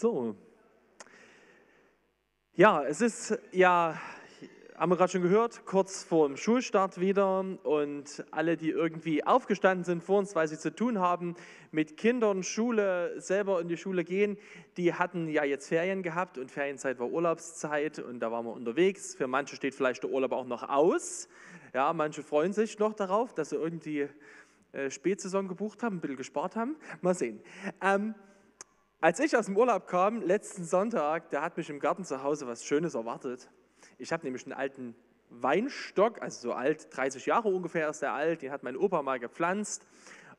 So. Ja, es ist ja, haben wir gerade schon gehört, kurz vor dem Schulstart wieder und alle, die irgendwie aufgestanden sind vor uns, weil sie zu tun haben mit Kindern, Schule, selber in die Schule gehen, die hatten ja jetzt Ferien gehabt und Ferienzeit war Urlaubszeit und da waren wir unterwegs. Für manche steht vielleicht der Urlaub auch noch aus. Ja, manche freuen sich noch darauf, dass sie irgendwie äh, Spätsaison gebucht haben, ein bisschen gespart haben. Mal sehen. Ähm, als ich aus dem Urlaub kam, letzten Sonntag, da hat mich im Garten zu Hause was Schönes erwartet. Ich habe nämlich einen alten Weinstock, also so alt, 30 Jahre ungefähr ist der alt, den hat mein Opa mal gepflanzt.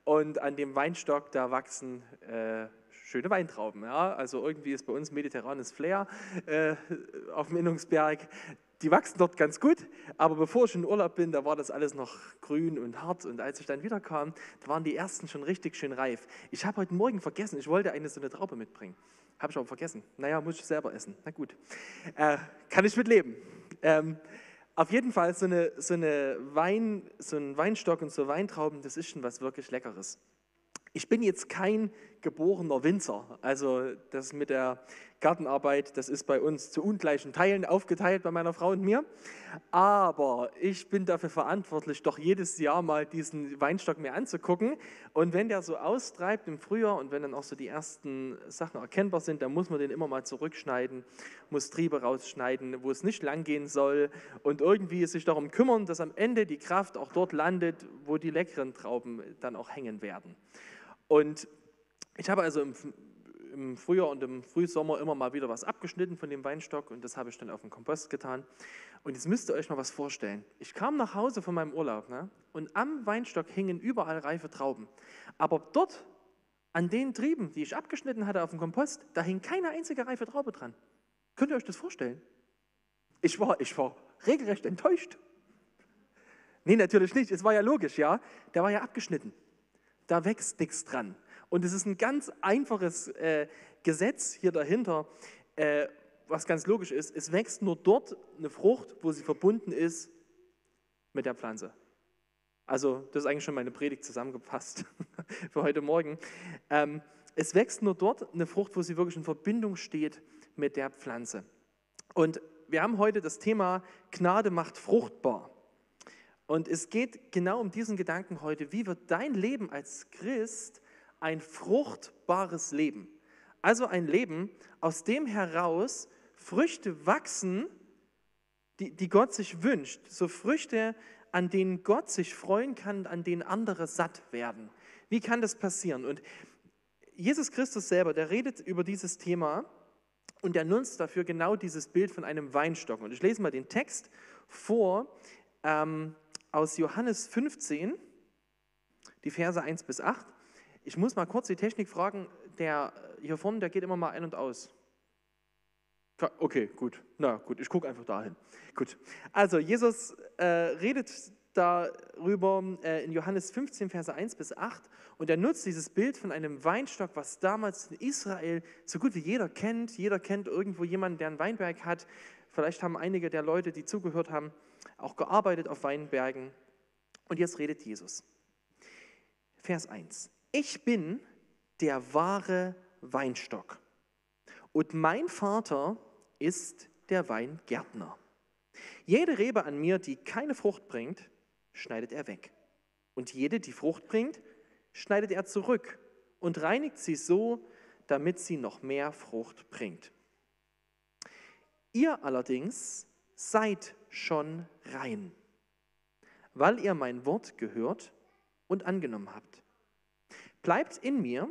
Und an dem Weinstock, da wachsen äh, schöne Weintrauben. Ja? Also irgendwie ist bei uns mediterranes Flair äh, auf dem Innungsberg die wachsen dort ganz gut, aber bevor ich in Urlaub bin, da war das alles noch grün und hart und als ich dann wiederkam, da waren die ersten schon richtig schön reif. Ich habe heute Morgen vergessen, ich wollte eine so eine Traube mitbringen. Habe ich aber vergessen. Naja, muss ich selber essen. Na gut, äh, kann ich mitleben. Ähm, auf jeden Fall so, eine, so, eine Wein, so ein Weinstock und so Weintrauben, das ist schon was wirklich Leckeres. Ich bin jetzt kein geborener Winzer. Also das mit der Gartenarbeit, das ist bei uns zu ungleichen Teilen aufgeteilt bei meiner Frau und mir. Aber ich bin dafür verantwortlich, doch jedes Jahr mal diesen Weinstock mir anzugucken. Und wenn der so austreibt im Frühjahr und wenn dann auch so die ersten Sachen erkennbar sind, dann muss man den immer mal zurückschneiden, muss Triebe rausschneiden, wo es nicht lang gehen soll und irgendwie sich darum kümmern, dass am Ende die Kraft auch dort landet, wo die leckeren Trauben dann auch hängen werden. Und ich habe also im, im, Frühjahr und im Frühsommer immer mal wieder was abgeschnitten von dem Weinstock und das habe ich dann auf den Kompost getan. Und jetzt müsst ihr euch mal was vorstellen. Ich kam nach Hause von meinem Urlaub ne, und am Weinstock hingen überall reife Trauben. Aber dort, an den Trieben, die ich abgeschnitten hatte auf dem Kompost, da hing keine einzige reife Traube dran. Könnt ihr euch das vorstellen? Ich war, ich war regelrecht enttäuscht. Nee, natürlich nicht. Es war ja logisch, ja. Der war ja abgeschnitten da wächst nichts dran. Und es ist ein ganz einfaches äh, Gesetz hier dahinter, äh, was ganz logisch ist. Es wächst nur dort eine Frucht, wo sie verbunden ist mit der Pflanze. Also, das ist eigentlich schon meine Predigt zusammengefasst für heute Morgen. Ähm, es wächst nur dort eine Frucht, wo sie wirklich in Verbindung steht mit der Pflanze. Und wir haben heute das Thema Gnade macht fruchtbar. Und es geht genau um diesen Gedanken heute. Wie wird dein Leben als Christ ein fruchtbares Leben? Also ein Leben, aus dem heraus Früchte wachsen, die, die Gott sich wünscht. So Früchte, an denen Gott sich freuen kann, an denen andere satt werden. Wie kann das passieren? Und Jesus Christus selber, der redet über dieses Thema und er nutzt dafür genau dieses Bild von einem Weinstock. Und ich lese mal den Text vor. Ähm, aus Johannes 15, die Verse 1 bis 8. Ich muss mal kurz die Technik fragen, der hier vorne, der geht immer mal ein und aus. Okay, gut. Na gut, ich gucke einfach dahin. Gut. Also, Jesus äh, redet darüber äh, in Johannes 15, Verse 1 bis 8 und er nutzt dieses Bild von einem Weinstock, was damals in Israel so gut wie jeder kennt. Jeder kennt irgendwo jemanden, der einen Weinberg hat. Vielleicht haben einige der Leute, die zugehört haben, auch gearbeitet auf Weinbergen. Und jetzt redet Jesus. Vers 1. Ich bin der wahre Weinstock und mein Vater ist der Weingärtner. Jede Rebe an mir, die keine Frucht bringt, schneidet er weg. Und jede, die Frucht bringt, schneidet er zurück und reinigt sie so, damit sie noch mehr Frucht bringt. Ihr allerdings seid schon rein, weil ihr mein Wort gehört und angenommen habt. Bleibt in mir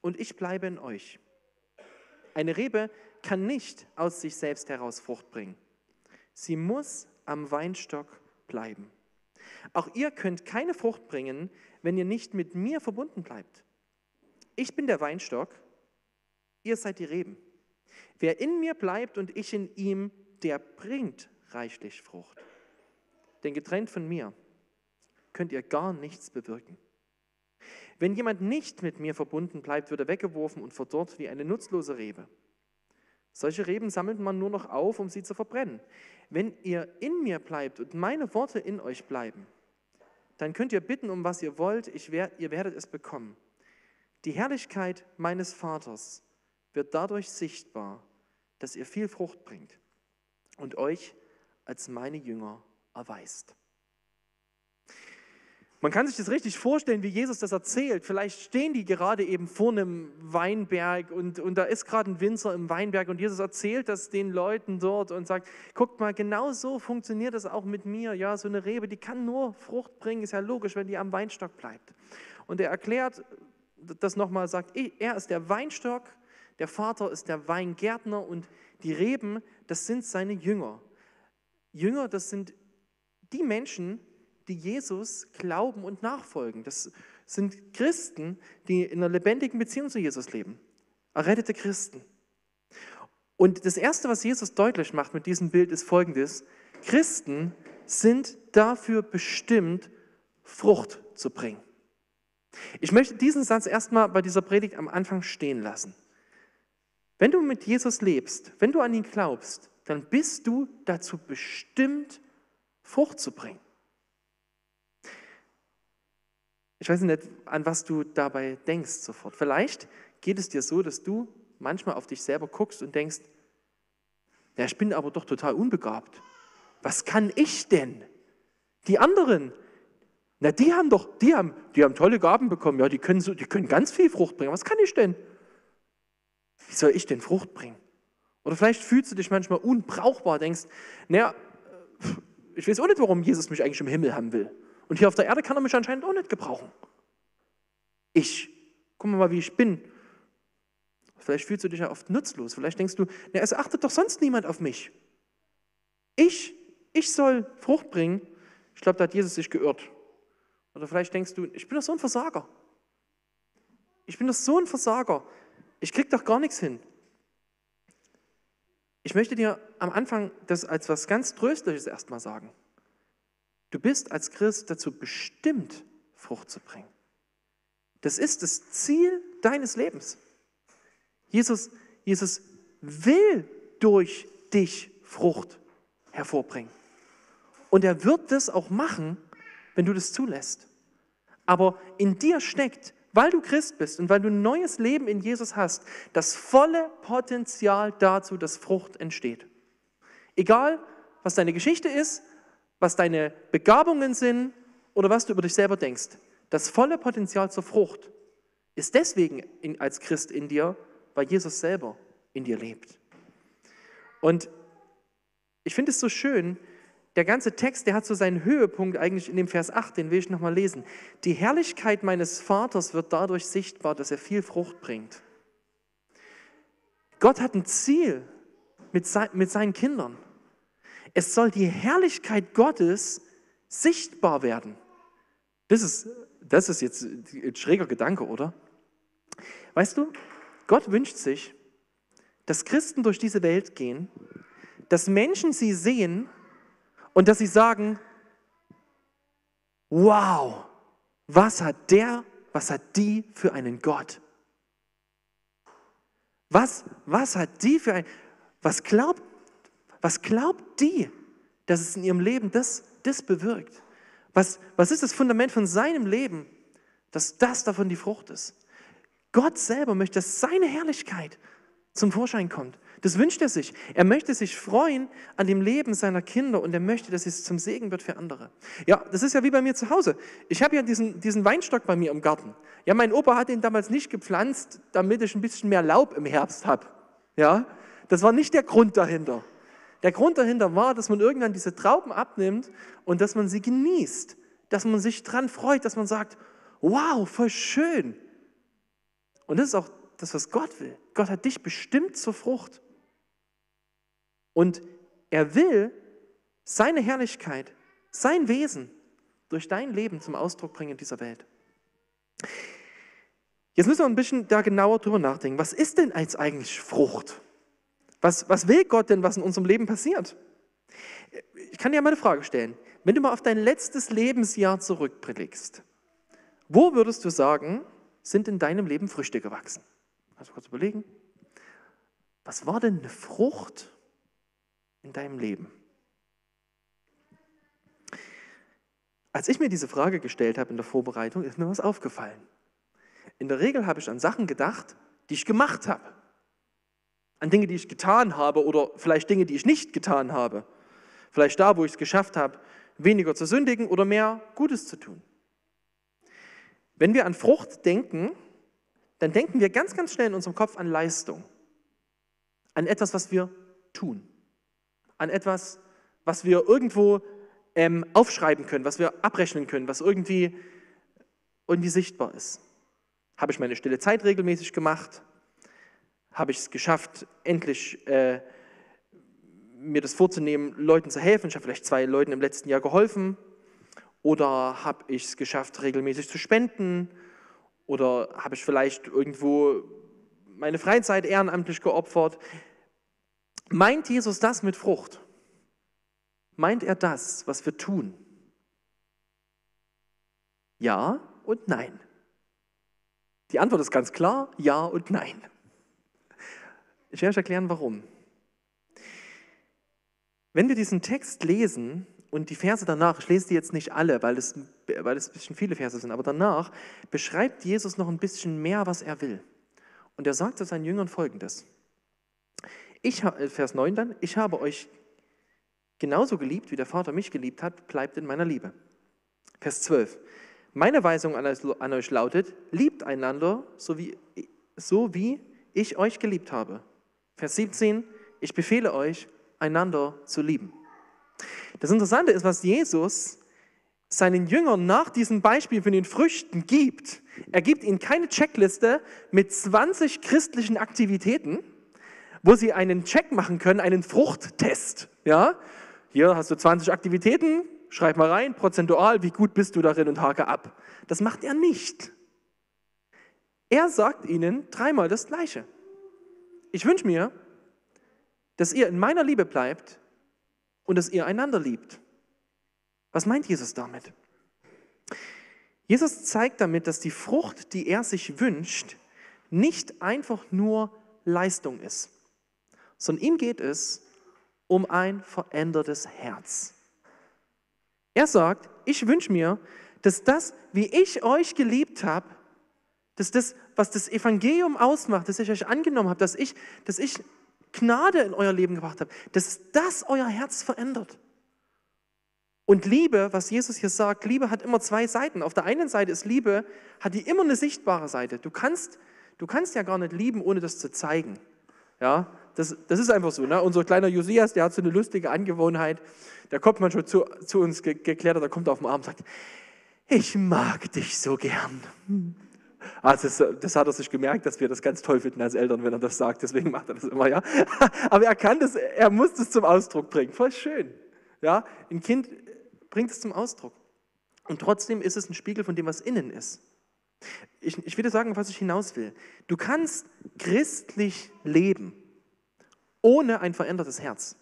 und ich bleibe in euch. Eine Rebe kann nicht aus sich selbst heraus Frucht bringen. Sie muss am Weinstock bleiben. Auch ihr könnt keine Frucht bringen, wenn ihr nicht mit mir verbunden bleibt. Ich bin der Weinstock, ihr seid die Reben. Wer in mir bleibt und ich in ihm, der bringt reichlich Frucht. Denn getrennt von mir könnt ihr gar nichts bewirken. Wenn jemand nicht mit mir verbunden bleibt, wird er weggeworfen und verdorrt wie eine nutzlose Rebe. Solche Reben sammelt man nur noch auf, um sie zu verbrennen. Wenn ihr in mir bleibt und meine Worte in euch bleiben, dann könnt ihr bitten, um was ihr wollt, werd, ihr werdet es bekommen. Die Herrlichkeit meines Vaters wird dadurch sichtbar, dass ihr viel Frucht bringt und euch als meine Jünger erweist. Man kann sich das richtig vorstellen, wie Jesus das erzählt. Vielleicht stehen die gerade eben vor einem Weinberg und, und da ist gerade ein Winzer im Weinberg und Jesus erzählt das den Leuten dort und sagt, guckt mal, genau so funktioniert das auch mit mir. Ja, so eine Rebe, die kann nur Frucht bringen, ist ja logisch, wenn die am Weinstock bleibt. Und er erklärt das nochmal, sagt, er ist der Weinstock, der Vater ist der Weingärtner und die Reben, das sind seine Jünger. Jünger, das sind die Menschen, die Jesus glauben und nachfolgen. Das sind Christen, die in einer lebendigen Beziehung zu Jesus leben. Errettete Christen. Und das Erste, was Jesus deutlich macht mit diesem Bild, ist folgendes. Christen sind dafür bestimmt, Frucht zu bringen. Ich möchte diesen Satz erstmal bei dieser Predigt am Anfang stehen lassen. Wenn du mit Jesus lebst, wenn du an ihn glaubst, dann bist du dazu bestimmt, Frucht zu bringen. Ich weiß nicht, an was du dabei denkst sofort. Vielleicht geht es dir so, dass du manchmal auf dich selber guckst und denkst, ja, ich bin aber doch total unbegabt. Was kann ich denn? Die anderen, na, die haben doch, die haben, die haben tolle Gaben bekommen, ja, die können, so, die können ganz viel Frucht bringen. Was kann ich denn? Wie soll ich denn Frucht bringen? Oder vielleicht fühlst du dich manchmal unbrauchbar, denkst, naja, ich weiß auch nicht, warum Jesus mich eigentlich im Himmel haben will. Und hier auf der Erde kann er mich anscheinend auch nicht gebrauchen. Ich, guck mal, wie ich bin. Vielleicht fühlst du dich ja oft nutzlos. Vielleicht denkst du, na, es achtet doch sonst niemand auf mich. Ich, ich soll Frucht bringen. Ich glaube, da hat Jesus sich geirrt. Oder vielleicht denkst du, ich bin doch so ein Versager. Ich bin doch so ein Versager. Ich krieg doch gar nichts hin. Ich möchte dir am Anfang das als was ganz Tröstliches erstmal sagen. Du bist als Christ dazu bestimmt, Frucht zu bringen. Das ist das Ziel deines Lebens. Jesus, Jesus will durch dich Frucht hervorbringen. Und er wird das auch machen, wenn du das zulässt. Aber in dir steckt, weil du Christ bist und weil du ein neues Leben in Jesus hast, das volle Potenzial dazu, dass Frucht entsteht. Egal, was deine Geschichte ist, was deine Begabungen sind oder was du über dich selber denkst. Das volle Potenzial zur Frucht ist deswegen in, als Christ in dir, weil Jesus selber in dir lebt. Und ich finde es so schön, der ganze Text, der hat so seinen Höhepunkt eigentlich in dem Vers 8, den will ich nochmal lesen. Die Herrlichkeit meines Vaters wird dadurch sichtbar, dass er viel Frucht bringt. Gott hat ein Ziel mit, seinen Kindern. Es soll die Herrlichkeit Gottes sichtbar werden. Das ist, das ist jetzt ein schräger Gedanke, oder? Weißt du, Gott wünscht sich, dass Christen durch diese Welt gehen, dass Menschen sie sehen und dass sie sagen, wow, was hat der, was hat die für einen Gott? Was, was hat die für ein, was glaubt was glaubt die, dass es in ihrem Leben das, das bewirkt? Was, was ist das Fundament von seinem Leben, dass das davon die Frucht ist? Gott selber möchte, dass seine Herrlichkeit zum Vorschein kommt. Das wünscht er sich. Er möchte sich freuen an dem Leben seiner Kinder und er möchte, dass es zum Segen wird für andere. Ja, das ist ja wie bei mir zu Hause. Ich habe ja diesen, diesen Weinstock bei mir im Garten. Ja, mein Opa hat ihn damals nicht gepflanzt, damit ich ein bisschen mehr Laub im Herbst habe. Ja, das war nicht der Grund dahinter. Der Grund dahinter war, dass man irgendwann diese Trauben abnimmt und dass man sie genießt, dass man sich dran freut, dass man sagt, wow, voll schön. Und das ist auch das, was Gott will. Gott hat dich bestimmt zur Frucht. Und er will seine Herrlichkeit, sein Wesen durch dein Leben zum Ausdruck bringen in dieser Welt. Jetzt müssen wir ein bisschen da genauer drüber nachdenken. Was ist denn als eigentlich Frucht? Was, was will Gott denn, was in unserem Leben passiert? Ich kann dir mal eine Frage stellen. Wenn du mal auf dein letztes Lebensjahr zurückblickst, wo würdest du sagen, sind in deinem Leben Früchte gewachsen? Also kurz überlegen. Was war denn eine Frucht in deinem Leben? Als ich mir diese Frage gestellt habe in der Vorbereitung, ist mir was aufgefallen. In der Regel habe ich an Sachen gedacht, die ich gemacht habe. An Dinge, die ich getan habe oder vielleicht Dinge, die ich nicht getan habe. Vielleicht da, wo ich es geschafft habe, weniger zu sündigen oder mehr Gutes zu tun. Wenn wir an Frucht denken, dann denken wir ganz, ganz schnell in unserem Kopf an Leistung, an etwas, was wir tun, an etwas, was wir irgendwo ähm, aufschreiben können, was wir abrechnen können, was irgendwie, irgendwie sichtbar ist. Habe ich meine stille Zeit regelmäßig gemacht? Habe ich es geschafft, endlich äh, mir das vorzunehmen, Leuten zu helfen? Ich habe vielleicht zwei Leuten im letzten Jahr geholfen. Oder habe ich es geschafft, regelmäßig zu spenden? Oder habe ich vielleicht irgendwo meine Freizeit ehrenamtlich geopfert? Meint Jesus das mit Frucht? Meint er das, was wir tun? Ja und nein. Die Antwort ist ganz klar, ja und nein. Ich werde euch erklären, warum. Wenn wir diesen Text lesen und die Verse danach, ich lese die jetzt nicht alle, weil es, weil es ein bisschen viele Verse sind, aber danach beschreibt Jesus noch ein bisschen mehr, was er will. Und er sagt zu seinen Jüngern folgendes. Ich, äh, Vers 9 dann, ich habe euch genauso geliebt, wie der Vater mich geliebt hat, bleibt in meiner Liebe. Vers 12. Meine Weisung an euch lautet, liebt einander, so wie, so wie ich euch geliebt habe. Vers 17. Ich befehle euch, einander zu lieben. Das Interessante ist, was Jesus seinen Jüngern nach diesem Beispiel von den Früchten gibt. Er gibt ihnen keine Checkliste mit 20 christlichen Aktivitäten, wo sie einen Check machen können, einen Fruchttest. Ja? Hier hast du 20 Aktivitäten, schreib mal rein, prozentual, wie gut bist du darin und hake ab. Das macht er nicht. Er sagt ihnen dreimal das Gleiche. Ich wünsche mir, dass ihr in meiner Liebe bleibt und dass ihr einander liebt. Was meint Jesus damit? Jesus zeigt damit, dass die Frucht, die er sich wünscht, nicht einfach nur Leistung ist, sondern ihm geht es um ein verändertes Herz. Er sagt, ich wünsche mir, dass das, wie ich euch geliebt habe, dass das, was das Evangelium ausmacht, dass ich euch angenommen habe, dass ich, dass ich Gnade in euer Leben gebracht habe, dass das euer Herz verändert. Und Liebe, was Jesus hier sagt, Liebe hat immer zwei Seiten. Auf der einen Seite ist Liebe, hat die immer eine sichtbare Seite. Du kannst, du kannst ja gar nicht lieben, ohne das zu zeigen. Ja, das, das ist einfach so. Ne? Unser kleiner Josias, der hat so eine lustige Angewohnheit. Der kommt manchmal zu, zu uns ge geklettert, der kommt auf den Arm und sagt, ich mag dich so gern. Also das, hat er sich gemerkt, dass wir das ganz toll finden als Eltern, wenn er das sagt. Deswegen macht er das immer, ja. Aber er kann das, er muss das zum Ausdruck bringen. Voll schön. Ja, ein Kind bringt es zum Ausdruck. Und trotzdem ist es ein Spiegel von dem, was innen ist. Ich, ich will dir sagen, was ich hinaus will. Du kannst christlich leben ohne ein verändertes Herz.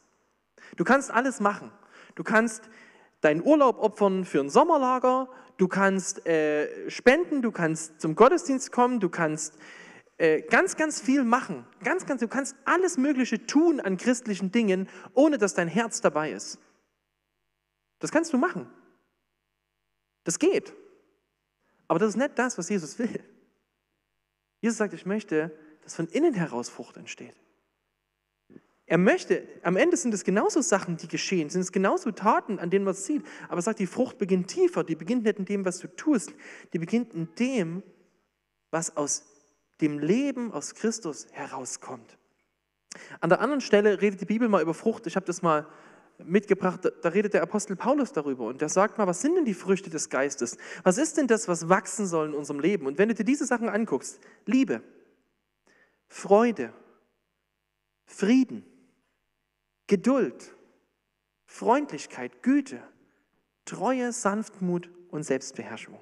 Du kannst alles machen. Du kannst deinen Urlaub opfern für ein Sommerlager, du kannst äh, spenden, du kannst zum Gottesdienst kommen, du kannst äh, ganz, ganz viel machen. Ganz, ganz, du kannst alles Mögliche tun an christlichen Dingen, ohne dass dein Herz dabei ist. Das kannst du machen. Das geht. Aber das ist nicht das, was Jesus will. Jesus sagt, ich möchte, dass von innen heraus Frucht entsteht. Er möchte, am Ende sind es genauso Sachen, die geschehen, sind es genauso Taten, an denen man es sieht. Aber er sagt, die Frucht beginnt tiefer, die beginnt nicht in dem, was du tust, die beginnt in dem, was aus dem Leben aus Christus herauskommt. An der anderen Stelle redet die Bibel mal über Frucht. Ich habe das mal mitgebracht, da redet der Apostel Paulus darüber und der sagt mal, was sind denn die Früchte des Geistes? Was ist denn das, was wachsen soll in unserem Leben? Und wenn du dir diese Sachen anguckst, Liebe, Freude, Frieden, Geduld, Freundlichkeit, Güte, Treue, Sanftmut und Selbstbeherrschung.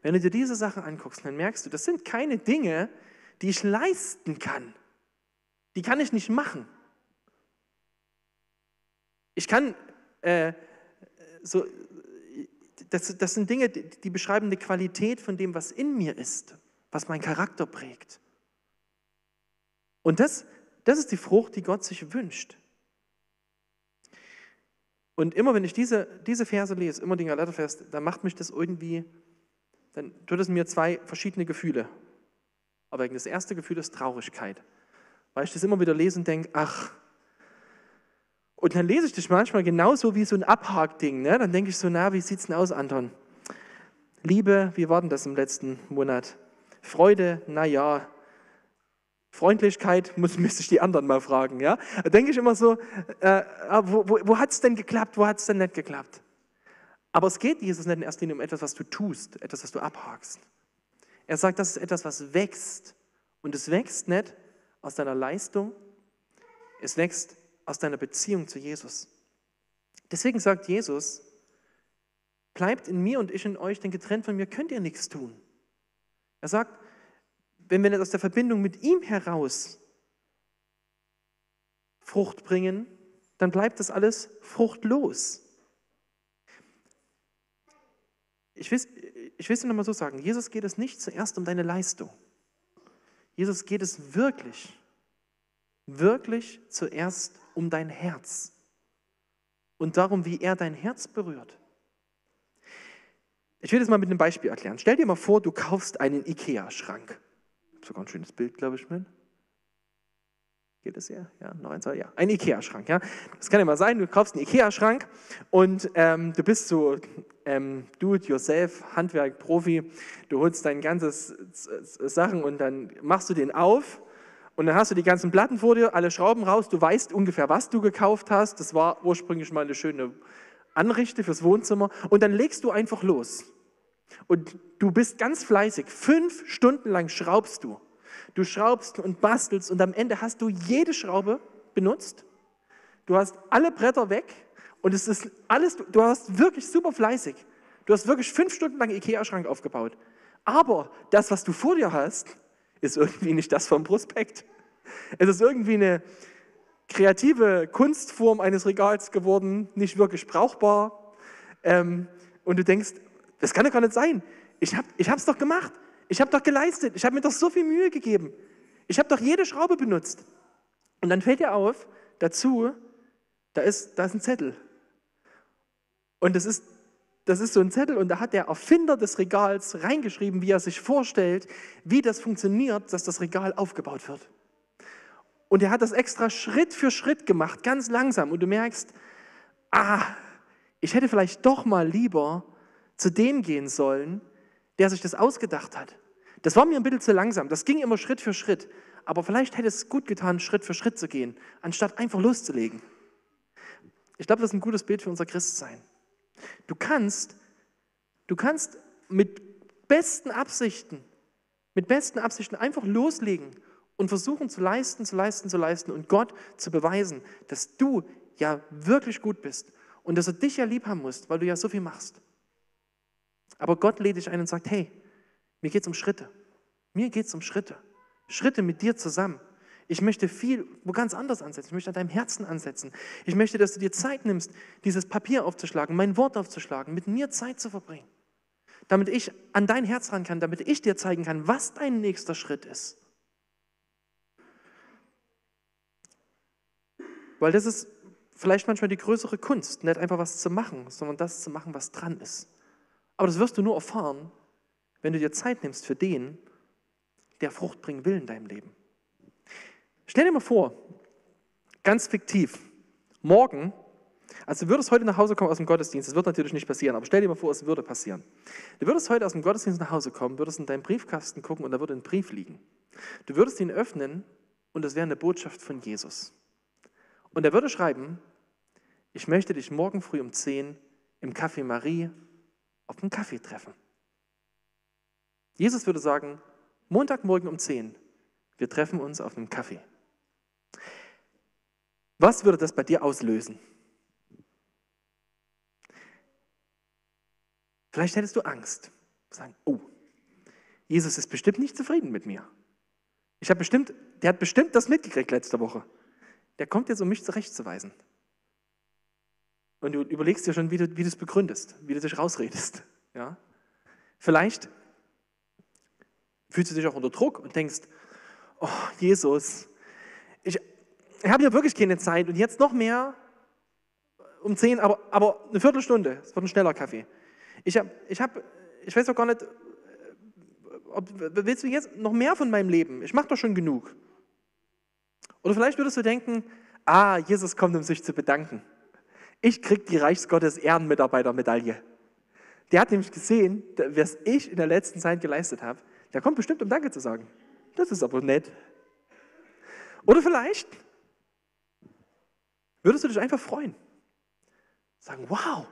Wenn du dir diese Sachen anguckst, dann merkst du, das sind keine Dinge, die ich leisten kann. Die kann ich nicht machen. Ich kann, äh, so, das, das sind Dinge, die, die beschreiben eine Qualität von dem, was in mir ist, was mein Charakter prägt. Und das, das ist die Frucht, die Gott sich wünscht. Und immer wenn ich diese, diese Verse lese, immer den Galatervers, dann macht mich das irgendwie, dann tut es mir zwei verschiedene Gefühle. Aber das erste Gefühl ist Traurigkeit. weil ich das immer wieder lese und denke, ach, und dann lese ich das manchmal genauso wie so ein Abhakding. Ne? Dann denke ich so, na, wie sieht es denn aus, Anton? Liebe, wie war denn das im letzten Monat? Freude, na ja. Freundlichkeit, muss, müsste ich die anderen mal fragen. Ja? Da denke ich immer so, äh, wo, wo, wo hat es denn geklappt, wo hat es denn nicht geklappt? Aber es geht Jesus nicht in erster Linie um etwas, was du tust, etwas, was du abhakst. Er sagt, das ist etwas, was wächst. Und es wächst nicht aus deiner Leistung, es wächst aus deiner Beziehung zu Jesus. Deswegen sagt Jesus, bleibt in mir und ich in euch, denn getrennt von mir könnt ihr nichts tun. Er sagt, wenn wir nicht aus der Verbindung mit ihm heraus Frucht bringen, dann bleibt das alles fruchtlos. Ich will, ich will es nur mal so sagen, Jesus geht es nicht zuerst um deine Leistung. Jesus geht es wirklich, wirklich zuerst um dein Herz und darum, wie er dein Herz berührt. Ich will das mal mit einem Beispiel erklären. Stell dir mal vor, du kaufst einen Ikea-Schrank. Sogar ein schönes Bild, glaube ich, mit. Geht das hier? Ja, noch eins, ja. Ein Ikea-Schrank, ja. Das kann ja mal sein, du kaufst einen Ikea-Schrank und ähm, du bist so ähm, do-it-yourself, Handwerk, Profi. Du holst dein ganzes Sachen und dann machst du den auf und dann hast du die ganzen Platten vor dir, alle Schrauben raus, du weißt ungefähr, was du gekauft hast. Das war ursprünglich mal eine schöne Anrichte fürs Wohnzimmer und dann legst du einfach los. Und du bist ganz fleißig. Fünf Stunden lang schraubst du. Du schraubst und bastelst und am Ende hast du jede Schraube benutzt. Du hast alle Bretter weg und es ist alles, du hast wirklich super fleißig. Du hast wirklich fünf Stunden lang Ikea-Schrank aufgebaut. Aber das, was du vor dir hast, ist irgendwie nicht das vom Prospekt. Es ist irgendwie eine kreative Kunstform eines Regals geworden, nicht wirklich brauchbar. Ähm, und du denkst, das kann doch gar nicht sein. Ich habe es doch gemacht. Ich habe doch geleistet, ich habe mir doch so viel Mühe gegeben. Ich habe doch jede Schraube benutzt. Und dann fällt dir auf, dazu, da ist, da ist ein Zettel. Und das ist, das ist so ein Zettel und da hat der Erfinder des Regals reingeschrieben, wie er sich vorstellt, wie das funktioniert, dass das Regal aufgebaut wird. Und er hat das extra Schritt für Schritt gemacht, ganz langsam. Und du merkst, ah, ich hätte vielleicht doch mal lieber zu dem gehen sollen, der sich das ausgedacht hat. Das war mir ein bisschen zu langsam. Das ging immer Schritt für Schritt. Aber vielleicht hätte es gut getan, Schritt für Schritt zu gehen, anstatt einfach loszulegen. Ich glaube, das ist ein gutes Bild für unser Christsein. Du kannst, du kannst mit besten Absichten, mit besten Absichten einfach loslegen und versuchen zu leisten, zu leisten, zu leisten und Gott zu beweisen, dass du ja wirklich gut bist und dass er dich ja lieb haben musst, weil du ja so viel machst. Aber Gott lädt dich ein und sagt, hey, mir geht es um Schritte. Mir geht es um Schritte. Schritte mit dir zusammen. Ich möchte viel wo ganz anders ansetzen. Ich möchte an deinem Herzen ansetzen. Ich möchte, dass du dir Zeit nimmst, dieses Papier aufzuschlagen, mein Wort aufzuschlagen, mit mir Zeit zu verbringen. Damit ich an dein Herz ran kann, damit ich dir zeigen kann, was dein nächster Schritt ist. Weil das ist vielleicht manchmal die größere Kunst, nicht einfach was zu machen, sondern das zu machen, was dran ist. Aber das wirst du nur erfahren, wenn du dir Zeit nimmst für den, der Frucht bringen will in deinem Leben. Stell dir mal vor, ganz fiktiv, morgen, also du würdest heute nach Hause kommen aus dem Gottesdienst, das wird natürlich nicht passieren, aber stell dir mal vor, es würde passieren. Du würdest heute aus dem Gottesdienst nach Hause kommen, würdest in deinen Briefkasten gucken und da würde ein Brief liegen. Du würdest ihn öffnen und es wäre eine Botschaft von Jesus. Und er würde schreiben, ich möchte dich morgen früh um 10 im Café Marie auf einen Kaffee treffen. Jesus würde sagen, Montagmorgen um 10, wir treffen uns auf einem Kaffee. Was würde das bei dir auslösen? Vielleicht hättest du Angst. Sagen, oh, Jesus ist bestimmt nicht zufrieden mit mir. Ich habe bestimmt, der hat bestimmt das mitgekriegt letzte Woche. Der kommt jetzt, um mich zurechtzuweisen. Und du überlegst dir schon, wie du, wie begründest, wie du dich rausredest. Ja? Vielleicht fühlst du dich auch unter Druck und denkst, oh Jesus, ich, ich habe ja wirklich keine Zeit und jetzt noch mehr um zehn, aber, aber eine Viertelstunde, es wird ein schneller Kaffee. Ich, hab, ich, hab, ich weiß auch gar nicht, ob, willst du jetzt noch mehr von meinem Leben? Ich mache doch schon genug. Oder vielleicht würdest du denken, ah, Jesus kommt, um sich zu bedanken. Ich krieg die Reichsgottes Ehrenmitarbeitermedaille. Der hat nämlich gesehen, was ich in der letzten Zeit geleistet habe. Der kommt bestimmt, um Danke zu sagen. Das ist aber nett. Oder vielleicht würdest du dich einfach freuen. Sagen, wow,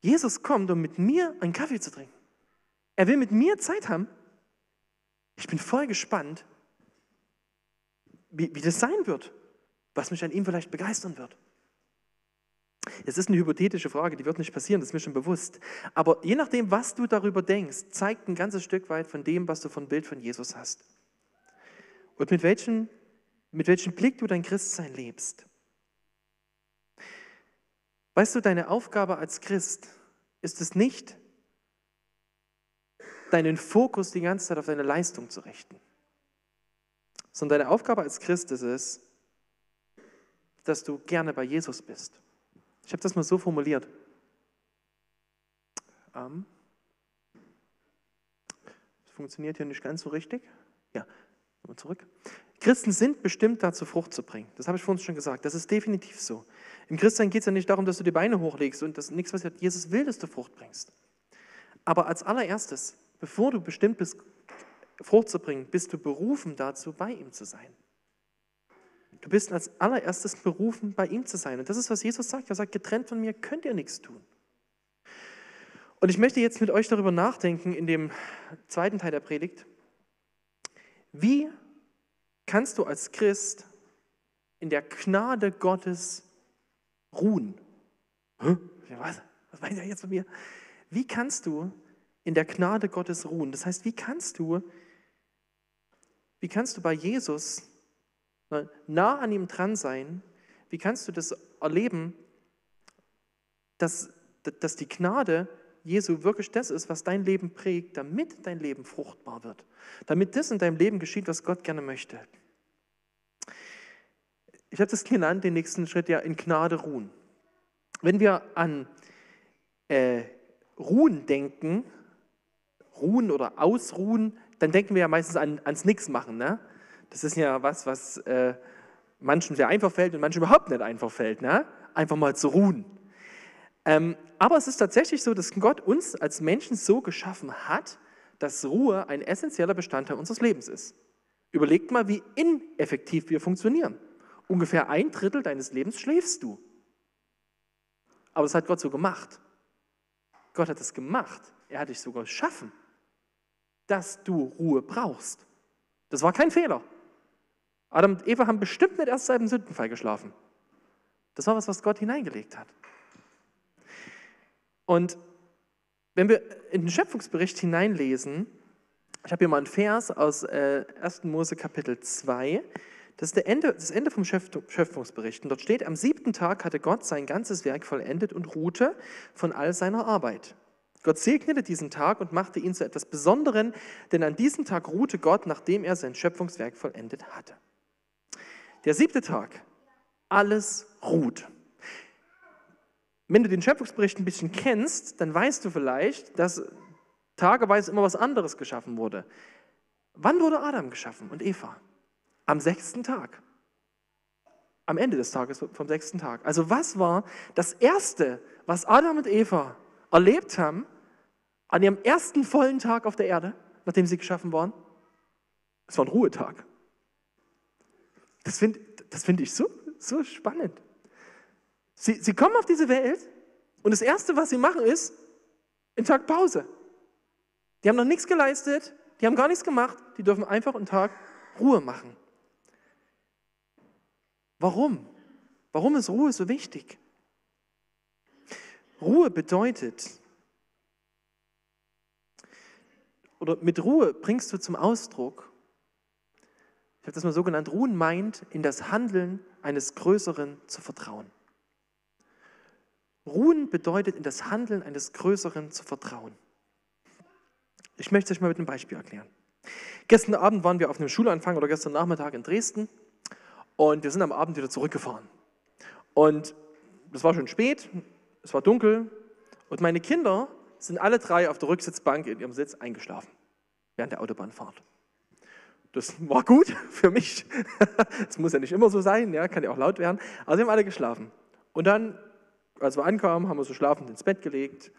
Jesus kommt, um mit mir einen Kaffee zu trinken. Er will mit mir Zeit haben. Ich bin voll gespannt, wie, wie das sein wird, was mich an ihm vielleicht begeistern wird. Es ist eine hypothetische Frage, die wird nicht passieren, das ist mir schon bewusst. Aber je nachdem, was du darüber denkst, zeigt ein ganzes Stück weit von dem, was du von Bild von Jesus hast. Und mit welchem, mit welchem Blick du dein Christsein lebst. Weißt du, deine Aufgabe als Christ ist es nicht, deinen Fokus die ganze Zeit auf deine Leistung zu richten, sondern deine Aufgabe als Christ ist es, dass du gerne bei Jesus bist. Ich habe das mal so formuliert. Ähm, das funktioniert hier nicht ganz so richtig. Ja, nochmal zurück. Christen sind bestimmt dazu, Frucht zu bringen. Das habe ich vorhin schon gesagt. Das ist definitiv so. Im Christsein geht es ja nicht darum, dass du die Beine hochlegst und das nichts passiert. Jesus will, dass du Frucht bringst. Aber als allererstes, bevor du bestimmt bist, Frucht zu bringen, bist du berufen dazu, bei ihm zu sein. Du bist als allererstes berufen, bei ihm zu sein. Und das ist, was Jesus sagt. Er sagt, getrennt von mir könnt ihr nichts tun. Und ich möchte jetzt mit euch darüber nachdenken in dem zweiten Teil der Predigt. Wie kannst du als Christ in der Gnade Gottes ruhen? Was? Was meint er jetzt von mir? Wie kannst du in der Gnade Gottes ruhen? Das heißt, wie kannst du, wie kannst du bei Jesus nah an ihm dran sein, wie kannst du das erleben, dass, dass die Gnade Jesu wirklich das ist, was dein Leben prägt, damit dein Leben fruchtbar wird, damit das in deinem Leben geschieht, was Gott gerne möchte. Ich habe das genannt, den nächsten Schritt ja in Gnade ruhen. Wenn wir an äh, Ruhen denken, Ruhen oder Ausruhen, dann denken wir ja meistens an, ans Nix machen. Ne? Das ist ja was, was äh, manchen sehr einfach fällt und manchen überhaupt nicht einfach fällt. Ne? Einfach mal zu ruhen. Ähm, aber es ist tatsächlich so, dass Gott uns als Menschen so geschaffen hat, dass Ruhe ein essentieller Bestandteil unseres Lebens ist. Überlegt mal, wie ineffektiv wir funktionieren. Ungefähr ein Drittel deines Lebens schläfst du. Aber das hat Gott so gemacht. Gott hat es gemacht. Er hat dich sogar geschaffen, dass du Ruhe brauchst. Das war kein Fehler. Adam und Eva haben bestimmt nicht erst seit dem Sündenfall geschlafen. Das war was, was Gott hineingelegt hat. Und wenn wir in den Schöpfungsbericht hineinlesen, ich habe hier mal einen Vers aus äh, 1. Mose Kapitel 2, das ist Ende, das Ende vom Schöpfungsbericht. Und dort steht, am siebten Tag hatte Gott sein ganzes Werk vollendet und ruhte von all seiner Arbeit. Gott segnete diesen Tag und machte ihn zu etwas Besonderem, denn an diesem Tag ruhte Gott, nachdem er sein Schöpfungswerk vollendet hatte. Der siebte Tag, alles ruht. Wenn du den Schöpfungsbericht ein bisschen kennst, dann weißt du vielleicht, dass tageweise immer was anderes geschaffen wurde. Wann wurde Adam geschaffen und Eva? Am sechsten Tag. Am Ende des Tages vom sechsten Tag. Also was war das Erste, was Adam und Eva erlebt haben, an ihrem ersten vollen Tag auf der Erde, nachdem sie geschaffen waren, es war ein Ruhetag. Das finde das find ich so, so spannend. Sie, sie kommen auf diese Welt und das Erste, was sie machen, ist ein Tag Pause. Die haben noch nichts geleistet, die haben gar nichts gemacht, die dürfen einfach einen Tag Ruhe machen. Warum? Warum ist Ruhe so wichtig? Ruhe bedeutet, oder mit Ruhe bringst du zum Ausdruck, habe das mal so genannt, Ruhen meint, in das Handeln eines Größeren zu vertrauen. Ruhen bedeutet, in das Handeln eines Größeren zu vertrauen. Ich möchte es euch mal mit einem Beispiel erklären. Gestern Abend waren wir auf einem Schulanfang oder gestern Nachmittag in Dresden und wir sind am Abend wieder zurückgefahren. Und es war schon spät, es war dunkel und meine Kinder sind alle drei auf der Rücksitzbank in ihrem Sitz eingeschlafen während der Autobahnfahrt. Das war gut für mich. Es muss ja nicht immer so sein, ja, kann ja auch laut werden. Aber sie haben alle geschlafen. Und dann, als wir ankamen, haben wir so schlafend ins Bett gelegt.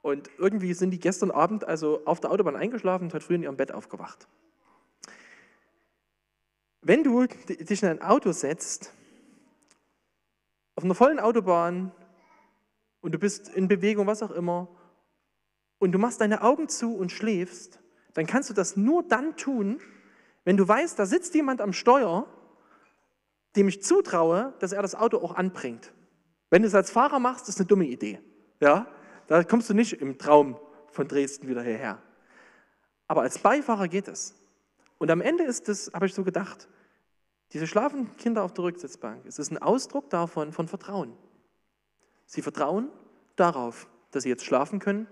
Und irgendwie sind die gestern Abend also auf der Autobahn eingeschlafen und heute früh in ihrem Bett aufgewacht. Wenn du dich in ein Auto setzt, auf einer vollen Autobahn und du bist in Bewegung, was auch immer, und du machst deine Augen zu und schläfst, dann kannst du das nur dann tun, wenn du weißt, da sitzt jemand am Steuer, dem ich zutraue, dass er das Auto auch anbringt. Wenn du es als Fahrer machst, ist eine dumme Idee. Ja? Da kommst du nicht im Traum von Dresden wieder hierher. Aber als Beifahrer geht es. Und am Ende ist es, habe ich so gedacht, diese schlafenden Kinder auf der Rücksitzbank, es ist ein Ausdruck davon, von Vertrauen. Sie vertrauen darauf, dass sie jetzt schlafen können,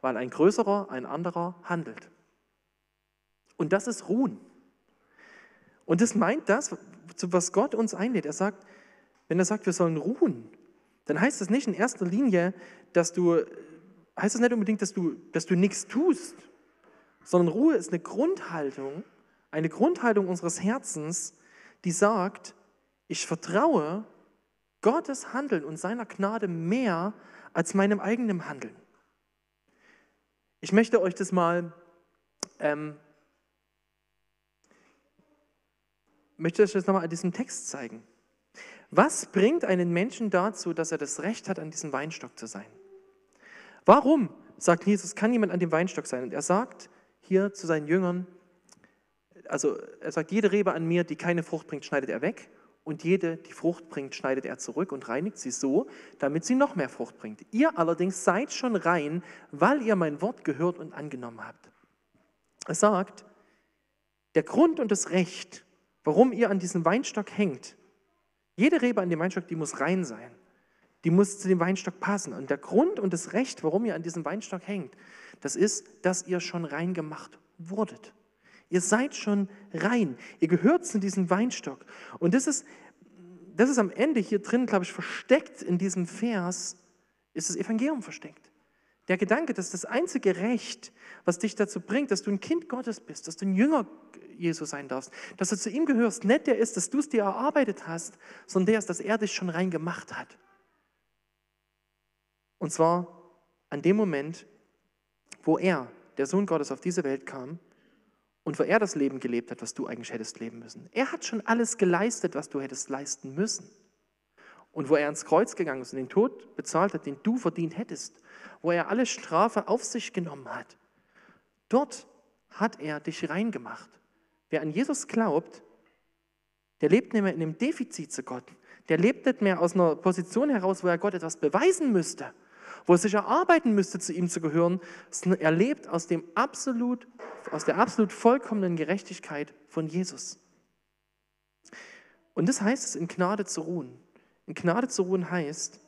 weil ein Größerer, ein anderer handelt. Und das ist Ruhen. Und das meint das, was Gott uns einlädt. Er sagt, wenn er sagt, wir sollen ruhen, dann heißt das nicht in erster Linie, dass du, heißt das nicht unbedingt, dass du, dass du nichts tust, sondern Ruhe ist eine Grundhaltung, eine Grundhaltung unseres Herzens, die sagt, ich vertraue Gottes Handeln und seiner Gnade mehr als meinem eigenen Handeln. Ich möchte euch das mal, ähm, möchte euch das nochmal an diesem Text zeigen. Was bringt einen Menschen dazu, dass er das Recht hat, an diesem Weinstock zu sein? Warum, sagt Jesus, kann jemand an dem Weinstock sein? Und er sagt hier zu seinen Jüngern, also er sagt, jede Rebe an mir, die keine Frucht bringt, schneidet er weg. Und jede, die Frucht bringt, schneidet er zurück und reinigt sie so, damit sie noch mehr Frucht bringt. Ihr allerdings seid schon rein, weil ihr mein Wort gehört und angenommen habt. Er sagt, der Grund und das Recht, warum ihr an diesem Weinstock hängt, jede Rebe an dem Weinstock, die muss rein sein. Die muss zu dem Weinstock passen. Und der Grund und das Recht, warum ihr an diesem Weinstock hängt, das ist, dass ihr schon rein gemacht wurdet. Ihr seid schon rein. Ihr gehört zu diesem Weinstock. Und das ist, das ist am Ende hier drin, glaube ich, versteckt in diesem Vers, ist das Evangelium versteckt. Der Gedanke, dass das einzige Recht, was dich dazu bringt, dass du ein Kind Gottes bist, dass du ein Jünger Jesus sein darfst, dass du zu ihm gehörst, nicht der ist, dass du es dir erarbeitet hast, sondern der ist, dass er dich schon rein gemacht hat. Und zwar an dem Moment, wo er, der Sohn Gottes, auf diese Welt kam und wo er das Leben gelebt hat, was du eigentlich hättest leben müssen. Er hat schon alles geleistet, was du hättest leisten müssen. Und wo er ans Kreuz gegangen ist und den Tod bezahlt hat, den du verdient hättest, wo er alle Strafe auf sich genommen hat, dort hat er dich reingemacht. Wer an Jesus glaubt, der lebt nicht mehr in einem Defizit zu Gott. Der lebt nicht mehr aus einer Position heraus, wo er Gott etwas beweisen müsste, wo er sich erarbeiten müsste, zu ihm zu gehören, er lebt aus, dem absolut, aus der absolut vollkommenen Gerechtigkeit von Jesus. Und das heißt es, in Gnade zu ruhen. In Gnade zu ruhen heißt,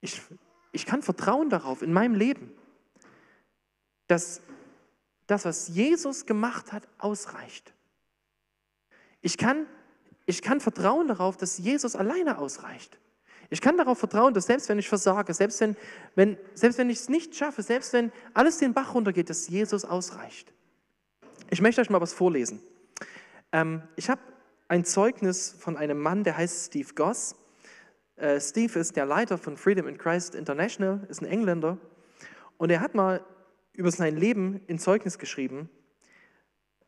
ich, ich kann vertrauen darauf in meinem Leben, dass das, was Jesus gemacht hat, ausreicht. Ich kann, ich kann vertrauen darauf, dass Jesus alleine ausreicht. Ich kann darauf vertrauen, dass selbst wenn ich versage, selbst wenn, wenn, selbst wenn ich es nicht schaffe, selbst wenn alles den Bach runtergeht, dass Jesus ausreicht. Ich möchte euch mal was vorlesen. Ähm, ich habe ein Zeugnis von einem Mann, der heißt Steve Goss. Äh, Steve ist der Leiter von Freedom in Christ International, ist ein Engländer. Und er hat mal über sein Leben ein Zeugnis geschrieben,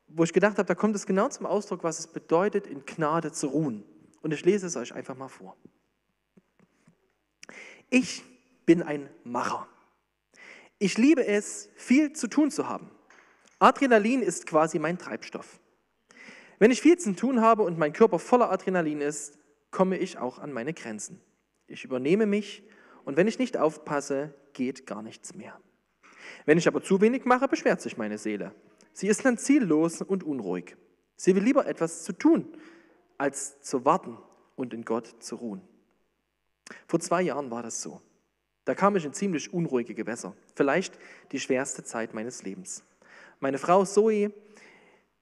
wo ich gedacht habe, da kommt es genau zum Ausdruck, was es bedeutet, in Gnade zu ruhen. Und ich lese es euch einfach mal vor. Ich bin ein Macher. Ich liebe es, viel zu tun zu haben. Adrenalin ist quasi mein Treibstoff. Wenn ich viel zu tun habe und mein Körper voller Adrenalin ist, komme ich auch an meine Grenzen. Ich übernehme mich und wenn ich nicht aufpasse, geht gar nichts mehr. Wenn ich aber zu wenig mache, beschwert sich meine Seele. Sie ist dann ziellos und unruhig. Sie will lieber etwas zu tun, als zu warten und in Gott zu ruhen. Vor zwei Jahren war das so. Da kam ich in ziemlich unruhige Gewässer. Vielleicht die schwerste Zeit meines Lebens. Meine Frau Zoe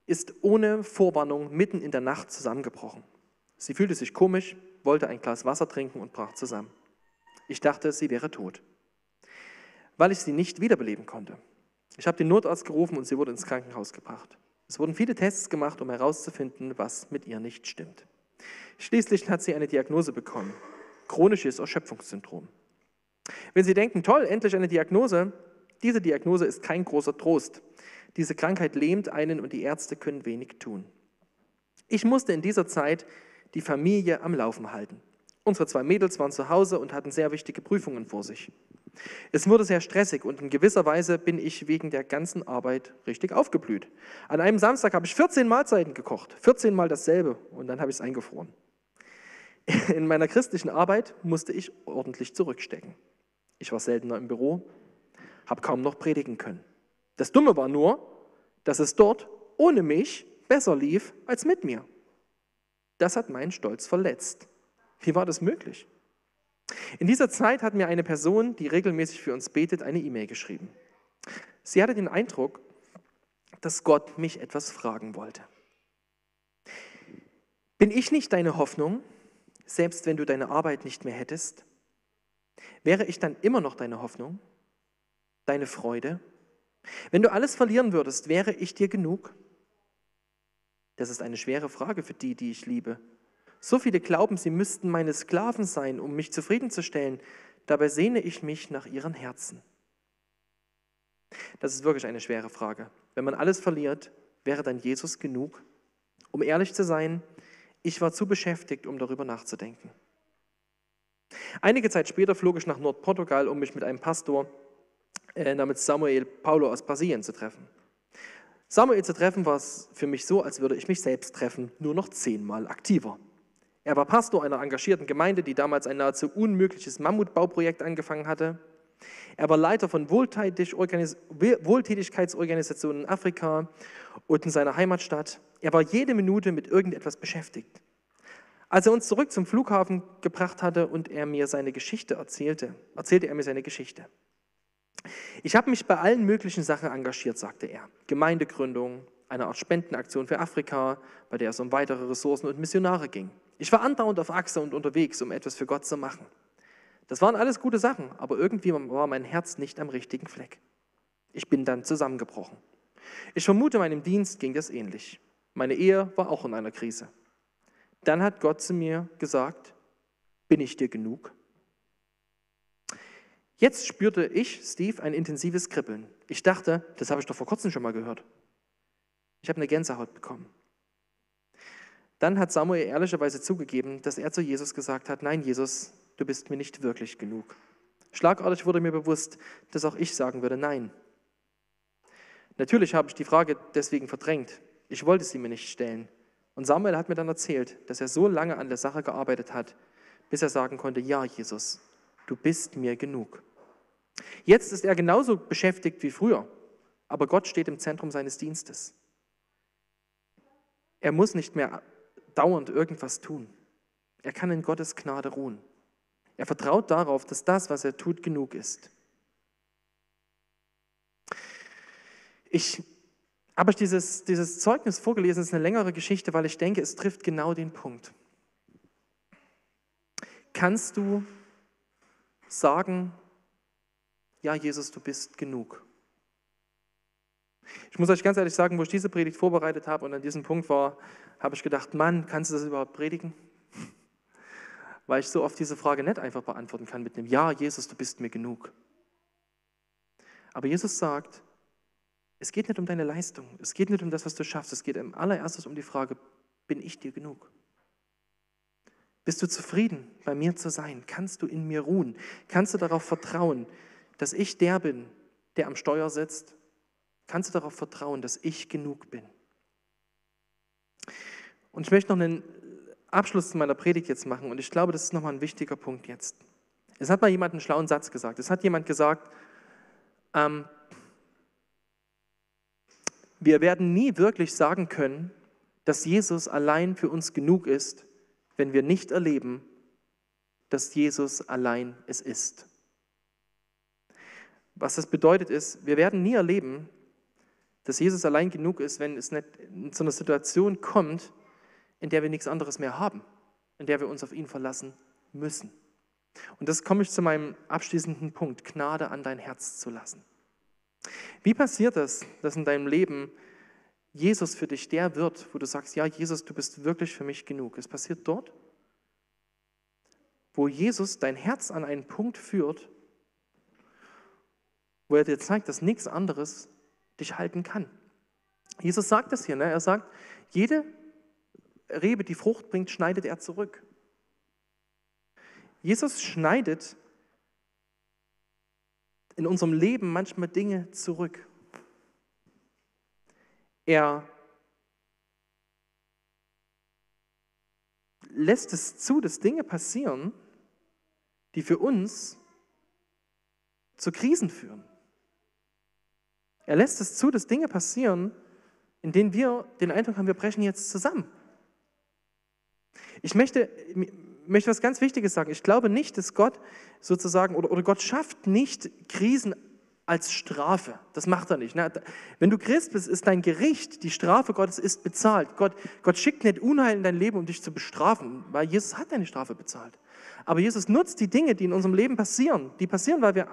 ist ohne Vorwarnung mitten in der Nacht zusammengebrochen. Sie fühlte sich komisch, wollte ein Glas Wasser trinken und brach zusammen. Ich dachte, sie wäre tot, weil ich sie nicht wiederbeleben konnte. Ich habe den Notarzt gerufen und sie wurde ins Krankenhaus gebracht. Es wurden viele Tests gemacht, um herauszufinden, was mit ihr nicht stimmt. Schließlich hat sie eine Diagnose bekommen. Chronisches Erschöpfungssyndrom. Wenn Sie denken, toll, endlich eine Diagnose, diese Diagnose ist kein großer Trost. Diese Krankheit lähmt einen und die Ärzte können wenig tun. Ich musste in dieser Zeit die Familie am Laufen halten. Unsere zwei Mädels waren zu Hause und hatten sehr wichtige Prüfungen vor sich. Es wurde sehr stressig und in gewisser Weise bin ich wegen der ganzen Arbeit richtig aufgeblüht. An einem Samstag habe ich 14 Mahlzeiten gekocht, 14 Mal dasselbe und dann habe ich es eingefroren. In meiner christlichen Arbeit musste ich ordentlich zurückstecken. Ich war seltener im Büro, habe kaum noch predigen können. Das Dumme war nur, dass es dort ohne mich besser lief als mit mir. Das hat meinen Stolz verletzt. Wie war das möglich? In dieser Zeit hat mir eine Person, die regelmäßig für uns betet, eine E-Mail geschrieben. Sie hatte den Eindruck, dass Gott mich etwas fragen wollte. Bin ich nicht deine Hoffnung, selbst wenn du deine Arbeit nicht mehr hättest? Wäre ich dann immer noch deine Hoffnung, deine Freude? Wenn du alles verlieren würdest, wäre ich dir genug? Das ist eine schwere Frage für die, die ich liebe. So viele glauben, sie müssten meine Sklaven sein, um mich zufriedenzustellen. Dabei sehne ich mich nach ihren Herzen. Das ist wirklich eine schwere Frage. Wenn man alles verliert, wäre dann Jesus genug? Um ehrlich zu sein, ich war zu beschäftigt, um darüber nachzudenken. Einige Zeit später flog ich nach Nordportugal, um mich mit einem Pastor äh, namens Samuel Paulo aus Brasilien zu treffen. Samuel zu treffen war es für mich so, als würde ich mich selbst treffen, nur noch zehnmal aktiver. Er war Pastor einer engagierten Gemeinde, die damals ein nahezu unmögliches Mammutbauprojekt angefangen hatte. Er war Leiter von Wohltätigkeitsorganisationen in Afrika und in seiner Heimatstadt. Er war jede Minute mit irgendetwas beschäftigt. Als er uns zurück zum Flughafen gebracht hatte und er mir seine Geschichte erzählte, erzählte er mir seine Geschichte. Ich habe mich bei allen möglichen Sachen engagiert, sagte er. Gemeindegründung, eine Art Spendenaktion für Afrika, bei der es um weitere Ressourcen und Missionare ging. Ich war andauernd auf Achse und unterwegs, um etwas für Gott zu machen. Das waren alles gute Sachen, aber irgendwie war mein Herz nicht am richtigen Fleck. Ich bin dann zusammengebrochen. Ich vermute, meinem Dienst ging das ähnlich. Meine Ehe war auch in einer Krise. Dann hat Gott zu mir gesagt, bin ich dir genug? Jetzt spürte ich, Steve, ein intensives Kribbeln. Ich dachte, das habe ich doch vor kurzem schon mal gehört. Ich habe eine Gänsehaut bekommen. Dann hat Samuel ehrlicherweise zugegeben, dass er zu Jesus gesagt hat, nein Jesus, du bist mir nicht wirklich genug. Schlagartig wurde mir bewusst, dass auch ich sagen würde, nein. Natürlich habe ich die Frage deswegen verdrängt. Ich wollte sie mir nicht stellen. Und Samuel hat mir dann erzählt, dass er so lange an der Sache gearbeitet hat, bis er sagen konnte, ja, Jesus, du bist mir genug. Jetzt ist er genauso beschäftigt wie früher, aber Gott steht im Zentrum seines Dienstes. Er muss nicht mehr dauernd irgendwas tun. Er kann in Gottes Gnade ruhen. Er vertraut darauf, dass das, was er tut, genug ist. Ich habe dieses, dieses Zeugnis vorgelesen, es ist eine längere Geschichte, weil ich denke, es trifft genau den Punkt. Kannst du sagen, ja Jesus, du bist genug? Ich muss euch ganz ehrlich sagen, wo ich diese Predigt vorbereitet habe und an diesem Punkt war, habe ich gedacht, Mann, kannst du das überhaupt predigen? Weil ich so oft diese Frage nicht einfach beantworten kann mit einem Ja, Jesus, du bist mir genug. Aber Jesus sagt, es geht nicht um deine Leistung, es geht nicht um das, was du schaffst, es geht im allererstes um die Frage, bin ich dir genug? Bist du zufrieden, bei mir zu sein? Kannst du in mir ruhen? Kannst du darauf vertrauen, dass ich der bin, der am Steuer sitzt? Kannst du darauf vertrauen, dass ich genug bin? Und ich möchte noch einen Abschluss zu meiner Predigt jetzt machen und ich glaube, das ist nochmal ein wichtiger Punkt jetzt. Es hat mal jemand einen schlauen Satz gesagt. Es hat jemand gesagt, ähm, wir werden nie wirklich sagen können, dass Jesus allein für uns genug ist, wenn wir nicht erleben, dass Jesus allein es ist. Was das bedeutet ist, wir werden nie erleben, dass Jesus allein genug ist, wenn es nicht in so eine Situation kommt, in der wir nichts anderes mehr haben, in der wir uns auf ihn verlassen müssen. Und das komme ich zu meinem abschließenden Punkt, Gnade an dein Herz zu lassen. Wie passiert es, dass in deinem Leben Jesus für dich der wird, wo du sagst, ja, Jesus, du bist wirklich für mich genug. Es passiert dort, wo Jesus dein Herz an einen Punkt führt, wo er dir zeigt, dass nichts anderes dich halten kann. Jesus sagt das hier, ne? er sagt, jede Rebe, die Frucht bringt, schneidet er zurück. Jesus schneidet in unserem Leben manchmal Dinge zurück. Er lässt es zu, dass Dinge passieren, die für uns zu Krisen führen. Er lässt es zu, dass Dinge passieren, in denen wir den Eindruck haben, wir brechen jetzt zusammen. Ich möchte, möchte was ganz Wichtiges sagen. Ich glaube nicht, dass Gott sozusagen, oder, oder Gott schafft nicht Krisen als Strafe. Das macht er nicht. Ne? Wenn du Christ bist, ist dein Gericht, die Strafe Gottes ist bezahlt. Gott, Gott schickt nicht Unheil in dein Leben, um dich zu bestrafen, weil Jesus hat deine Strafe bezahlt. Aber Jesus nutzt die Dinge, die in unserem Leben passieren. Die passieren, weil wir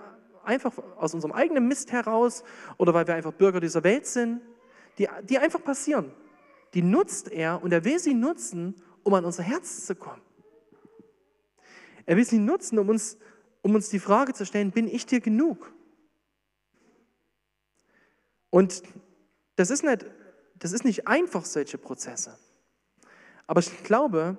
einfach aus unserem eigenen Mist heraus oder weil wir einfach Bürger dieser Welt sind, die, die einfach passieren. Die nutzt er und er will sie nutzen, um an unser Herz zu kommen. Er will sie nutzen, um uns, um uns die Frage zu stellen, bin ich dir genug? Und das ist nicht, das ist nicht einfach, solche Prozesse. Aber ich glaube,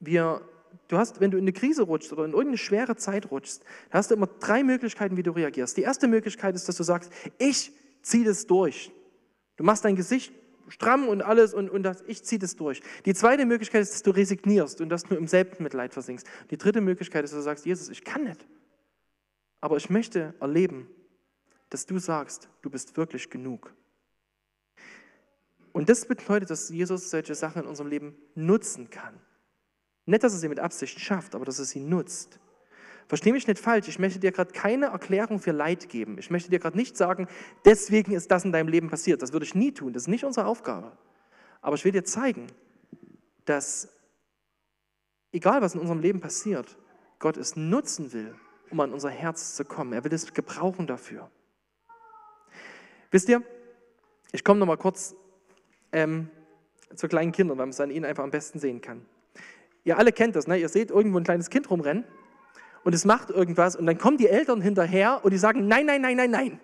wir, du hast, wenn du in eine Krise rutschst oder in irgendeine schwere Zeit rutschst, hast du immer drei Möglichkeiten, wie du reagierst. Die erste Möglichkeit ist, dass du sagst, ich ziehe das durch. Du machst dein Gesicht stramm und alles und, und das, ich ziehe das durch. Die zweite Möglichkeit ist, dass du resignierst und dass du im Selbstmitleid versinkst. Die dritte Möglichkeit ist, dass du sagst, Jesus, ich kann nicht. Aber ich möchte erleben, dass du sagst, du bist wirklich genug. Und das bedeutet, dass Jesus solche Sachen in unserem Leben nutzen kann. Nicht, dass er sie mit Absicht schafft, aber dass er sie nutzt. Verstehe mich nicht falsch, ich möchte dir gerade keine Erklärung für Leid geben. Ich möchte dir gerade nicht sagen, deswegen ist das in deinem Leben passiert. Das würde ich nie tun, das ist nicht unsere Aufgabe. Aber ich will dir zeigen, dass egal was in unserem Leben passiert, Gott es nutzen will, um an unser Herz zu kommen. Er will es gebrauchen dafür. Wisst ihr, ich komme noch mal kurz ähm, zu kleinen Kindern, weil man es an ihnen einfach am besten sehen kann. Ihr alle kennt das, ne? ihr seht irgendwo ein kleines Kind rumrennen und es macht irgendwas und dann kommen die Eltern hinterher und die sagen, nein, nein, nein, nein, nein.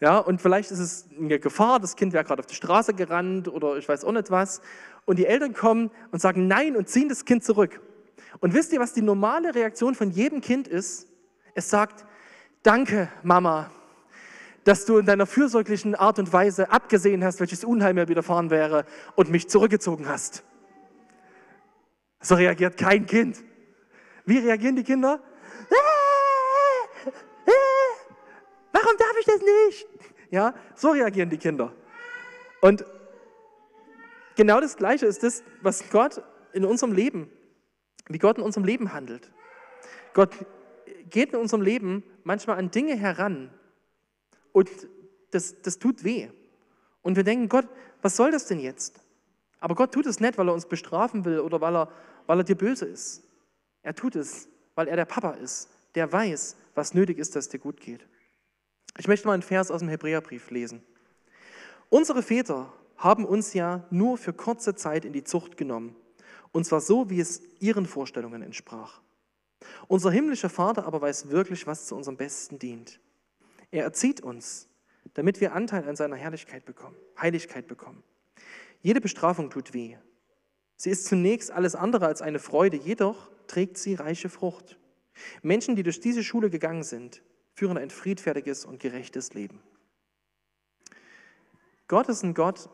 Ja, und vielleicht ist es eine Gefahr, das Kind wäre gerade auf die Straße gerannt oder ich weiß auch nicht was. Und die Eltern kommen und sagen nein und ziehen das Kind zurück. Und wisst ihr, was die normale Reaktion von jedem Kind ist? Es sagt, danke, Mama, dass du in deiner fürsorglichen Art und Weise abgesehen hast, welches Unheil mir widerfahren wäre und mich zurückgezogen hast. So reagiert kein Kind. Wie reagieren die Kinder? Warum darf ich das nicht? Ja, so reagieren die Kinder. Und genau das Gleiche ist das, was Gott in unserem Leben, wie Gott in unserem Leben handelt. Gott geht in unserem Leben manchmal an Dinge heran und das, das tut weh. Und wir denken, Gott, was soll das denn jetzt? Aber Gott tut es nicht, weil er uns bestrafen will oder weil er, weil er dir böse ist. Er tut es, weil er der Papa ist, der weiß, was nötig ist, dass es dir gut geht. Ich möchte mal einen Vers aus dem Hebräerbrief lesen. Unsere Väter haben uns ja nur für kurze Zeit in die Zucht genommen, und zwar so, wie es ihren Vorstellungen entsprach. Unser himmlischer Vater aber weiß wirklich, was zu unserem Besten dient. Er erzieht uns, damit wir Anteil an seiner Herrlichkeit bekommen, Heiligkeit bekommen. Jede Bestrafung tut weh. Sie ist zunächst alles andere als eine Freude, jedoch trägt sie reiche Frucht. Menschen, die durch diese Schule gegangen sind, führen ein friedfertiges und gerechtes Leben. Gott ist ein Gott,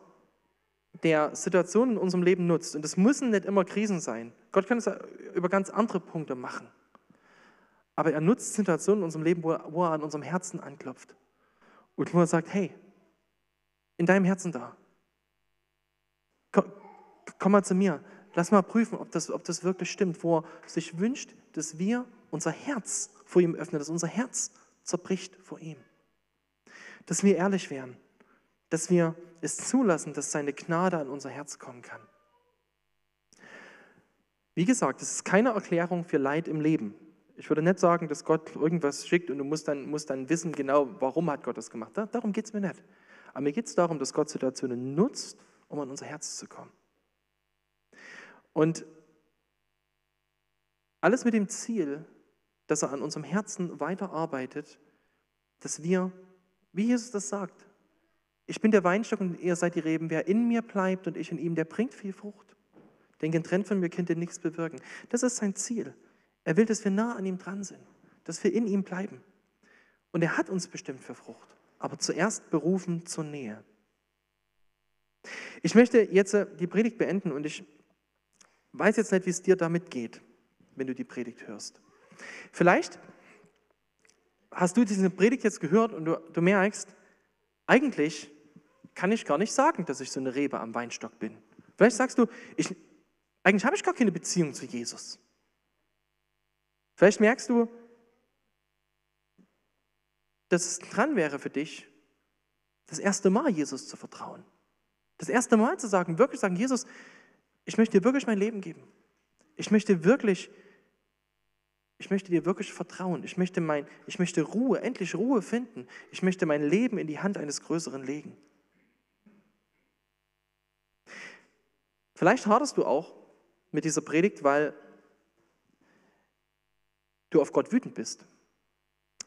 der Situationen in unserem Leben nutzt. Und es müssen nicht immer Krisen sein. Gott kann es über ganz andere Punkte machen. Aber er nutzt Situationen in unserem Leben, wo er, an unserem Herzen anklopft. Und wo er sagt, hey, in deinem Herzen da. Komm, mal zu mir. Lass mal prüfen, ob das, ob das wirklich stimmt, wo er sich wünscht, dass wir unser Herz vor ihm öffnen, dass unser Herz zerbricht vor ihm. Dass wir ehrlich werden, dass wir es zulassen, dass seine Gnade an unser Herz kommen kann. Wie gesagt, es ist keine Erklärung für Leid im Leben. Ich würde nicht sagen, dass Gott irgendwas schickt und du musst dann, musst dann wissen, genau, warum hat Gott das gemacht. Darum geht es mir nicht. Aber mir geht es darum, dass Gott Situationen nutzt, um an unser Herz zu kommen. Und alles mit dem Ziel, dass er an unserem Herzen weiterarbeitet, dass wir, wie Jesus das sagt, ich bin der Weinstock und ihr seid die Reben, wer in mir bleibt und ich in ihm, der bringt viel Frucht. Denn getrennt von mir könnt ihr nichts bewirken. Das ist sein Ziel. Er will, dass wir nah an ihm dran sind, dass wir in ihm bleiben. Und er hat uns bestimmt für Frucht, aber zuerst berufen zur Nähe. Ich möchte jetzt äh, die Predigt beenden und ich weiß jetzt nicht, wie es dir damit geht, wenn du die Predigt hörst. Vielleicht hast du diese Predigt jetzt gehört und du, du merkst, eigentlich kann ich gar nicht sagen, dass ich so eine Rebe am Weinstock bin. Vielleicht sagst du, ich, eigentlich habe ich gar keine Beziehung zu Jesus. Vielleicht merkst du, dass es dran wäre für dich, das erste Mal Jesus zu vertrauen. Das erste Mal zu sagen, wirklich sagen, Jesus, ich möchte dir wirklich mein Leben geben. Ich möchte wirklich, ich möchte dir wirklich vertrauen. Ich möchte, mein, ich möchte Ruhe, endlich Ruhe finden. Ich möchte mein Leben in die Hand eines Größeren legen. Vielleicht haderst du auch mit dieser Predigt, weil du auf Gott wütend bist.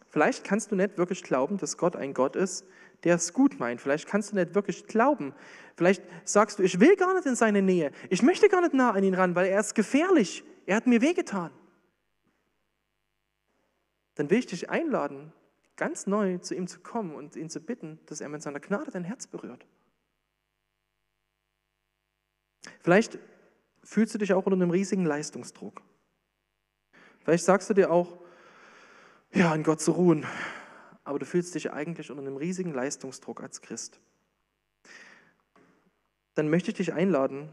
Vielleicht kannst du nicht wirklich glauben, dass Gott ein Gott ist, der es gut meint. Vielleicht kannst du nicht wirklich glauben. Vielleicht sagst du, ich will gar nicht in seine Nähe. Ich möchte gar nicht nah an ihn ran, weil er ist gefährlich. Er hat mir wehgetan. Dann will ich dich einladen, ganz neu zu ihm zu kommen und ihn zu bitten, dass er mit seiner Gnade dein Herz berührt. Vielleicht fühlst du dich auch unter einem riesigen Leistungsdruck. Vielleicht sagst du dir auch, ja, an Gott zu ruhen, aber du fühlst dich eigentlich unter einem riesigen Leistungsdruck als Christ. Dann möchte ich dich einladen.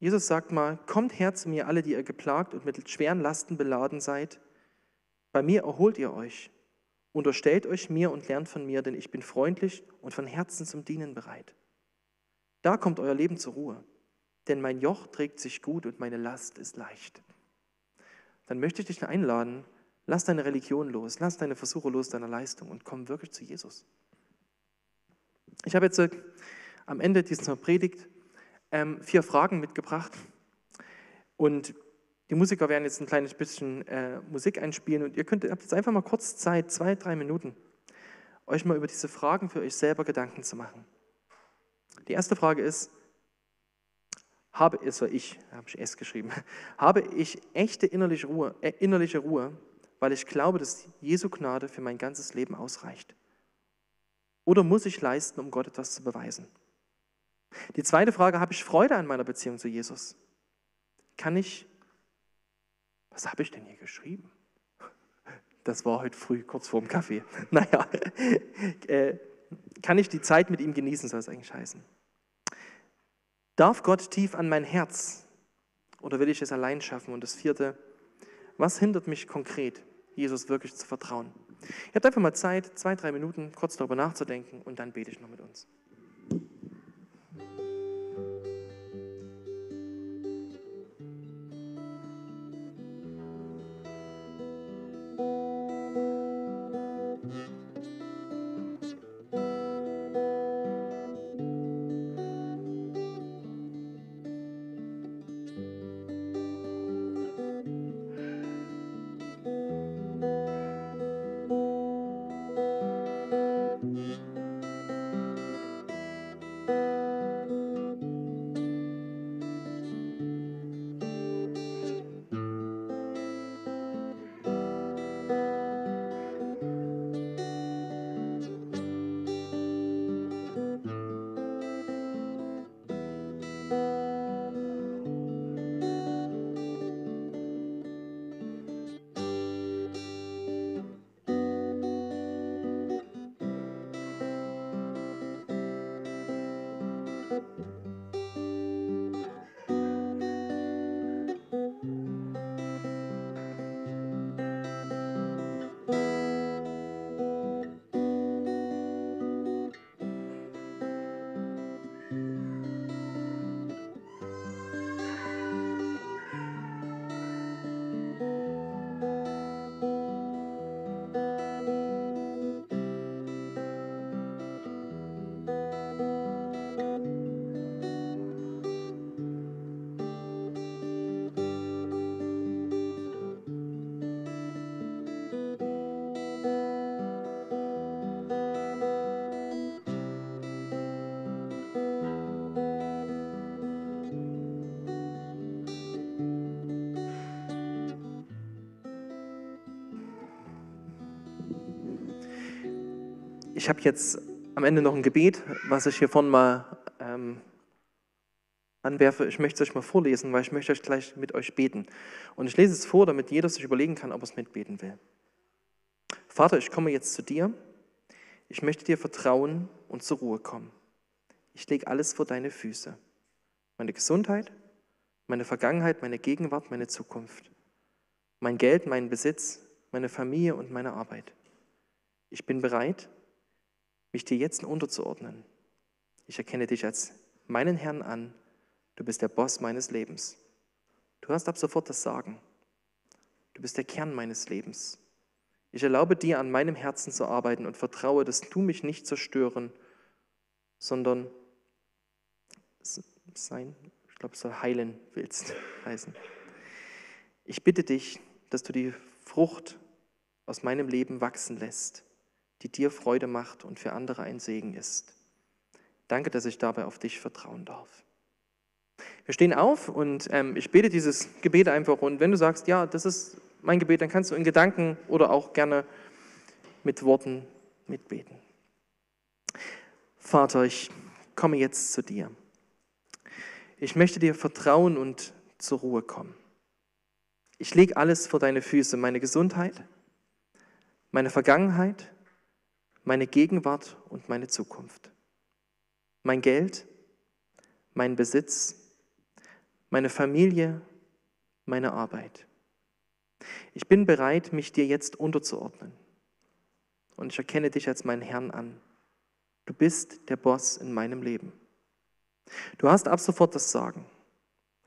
Jesus sagt mal, kommt her zu mir alle, die ihr geplagt und mit schweren Lasten beladen seid. Bei mir erholt ihr euch. Unterstellt euch mir und lernt von mir, denn ich bin freundlich und von Herzen zum Dienen bereit. Da kommt euer Leben zur Ruhe, denn mein Joch trägt sich gut und meine Last ist leicht. Dann möchte ich dich einladen, lass deine Religion los, lass deine Versuche los deiner Leistung und komm wirklich zu Jesus. Ich habe jetzt äh, am Ende dieser Predigt ähm, vier Fragen mitgebracht und die Musiker werden jetzt ein kleines bisschen äh, Musik einspielen und ihr könnt habt jetzt einfach mal kurz Zeit, zwei, drei Minuten, euch mal über diese Fragen für euch selber Gedanken zu machen. Die erste Frage ist, habe, also ich, habe ich es geschrieben, habe ich echte innerliche Ruhe, äh, innerliche Ruhe, weil ich glaube, dass Jesu Gnade für mein ganzes Leben ausreicht? Oder muss ich leisten, um Gott etwas zu beweisen? Die zweite Frage, habe ich Freude an meiner Beziehung zu Jesus? Kann ich, was habe ich denn hier geschrieben? Das war heute früh, kurz vor dem Kaffee. Naja, äh, kann ich die Zeit mit ihm genießen, soll es eigentlich heißen. Darf Gott tief an mein Herz oder will ich es allein schaffen? Und das vierte, was hindert mich konkret, Jesus wirklich zu vertrauen? Ihr habt einfach mal Zeit, zwei, drei Minuten kurz darüber nachzudenken und dann bete ich noch mit uns. Ich habe jetzt am Ende noch ein Gebet, was ich hier vorne mal ähm, anwerfe. Ich möchte es euch mal vorlesen, weil ich möchte euch gleich mit euch beten. Und ich lese es vor, damit jeder sich überlegen kann, ob er es mitbeten will. Vater, ich komme jetzt zu dir. Ich möchte dir vertrauen und zur Ruhe kommen. Ich lege alles vor deine Füße. Meine Gesundheit, meine Vergangenheit, meine Gegenwart, meine Zukunft. Mein Geld, meinen Besitz, meine Familie und meine Arbeit. Ich bin bereit, mich dir jetzt unterzuordnen. Ich erkenne dich als meinen Herrn an. Du bist der Boss meines Lebens. Du hast ab sofort das Sagen. Du bist der Kern meines Lebens. Ich erlaube dir, an meinem Herzen zu arbeiten und vertraue, dass du mich nicht zerstören, sondern sein, ich glaube, soll heilen willst, heißen. Ich bitte dich, dass du die Frucht aus meinem Leben wachsen lässt, die dir Freude macht und für andere ein Segen ist. Danke, dass ich dabei auf dich vertrauen darf. Wir stehen auf und ähm, ich bete dieses Gebet einfach. Und wenn du sagst, ja, das ist mein Gebet, dann kannst du in Gedanken oder auch gerne mit Worten mitbeten. Vater, ich komme jetzt zu dir. Ich möchte dir vertrauen und zur Ruhe kommen. Ich lege alles vor deine Füße, meine Gesundheit, meine Vergangenheit, meine Gegenwart und meine Zukunft. Mein Geld, mein Besitz, meine Familie, meine Arbeit. Ich bin bereit, mich dir jetzt unterzuordnen. Und ich erkenne dich als meinen Herrn an. Du bist der Boss in meinem Leben. Du hast ab sofort das Sagen.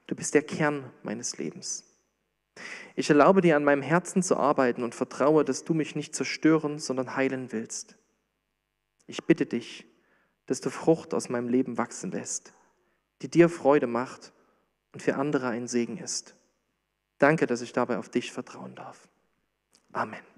Du bist der Kern meines Lebens. Ich erlaube dir an meinem Herzen zu arbeiten und vertraue, dass du mich nicht zerstören, sondern heilen willst. Ich bitte dich, dass du Frucht aus meinem Leben wachsen lässt, die dir Freude macht und für andere ein Segen ist. Danke, dass ich dabei auf dich vertrauen darf. Amen.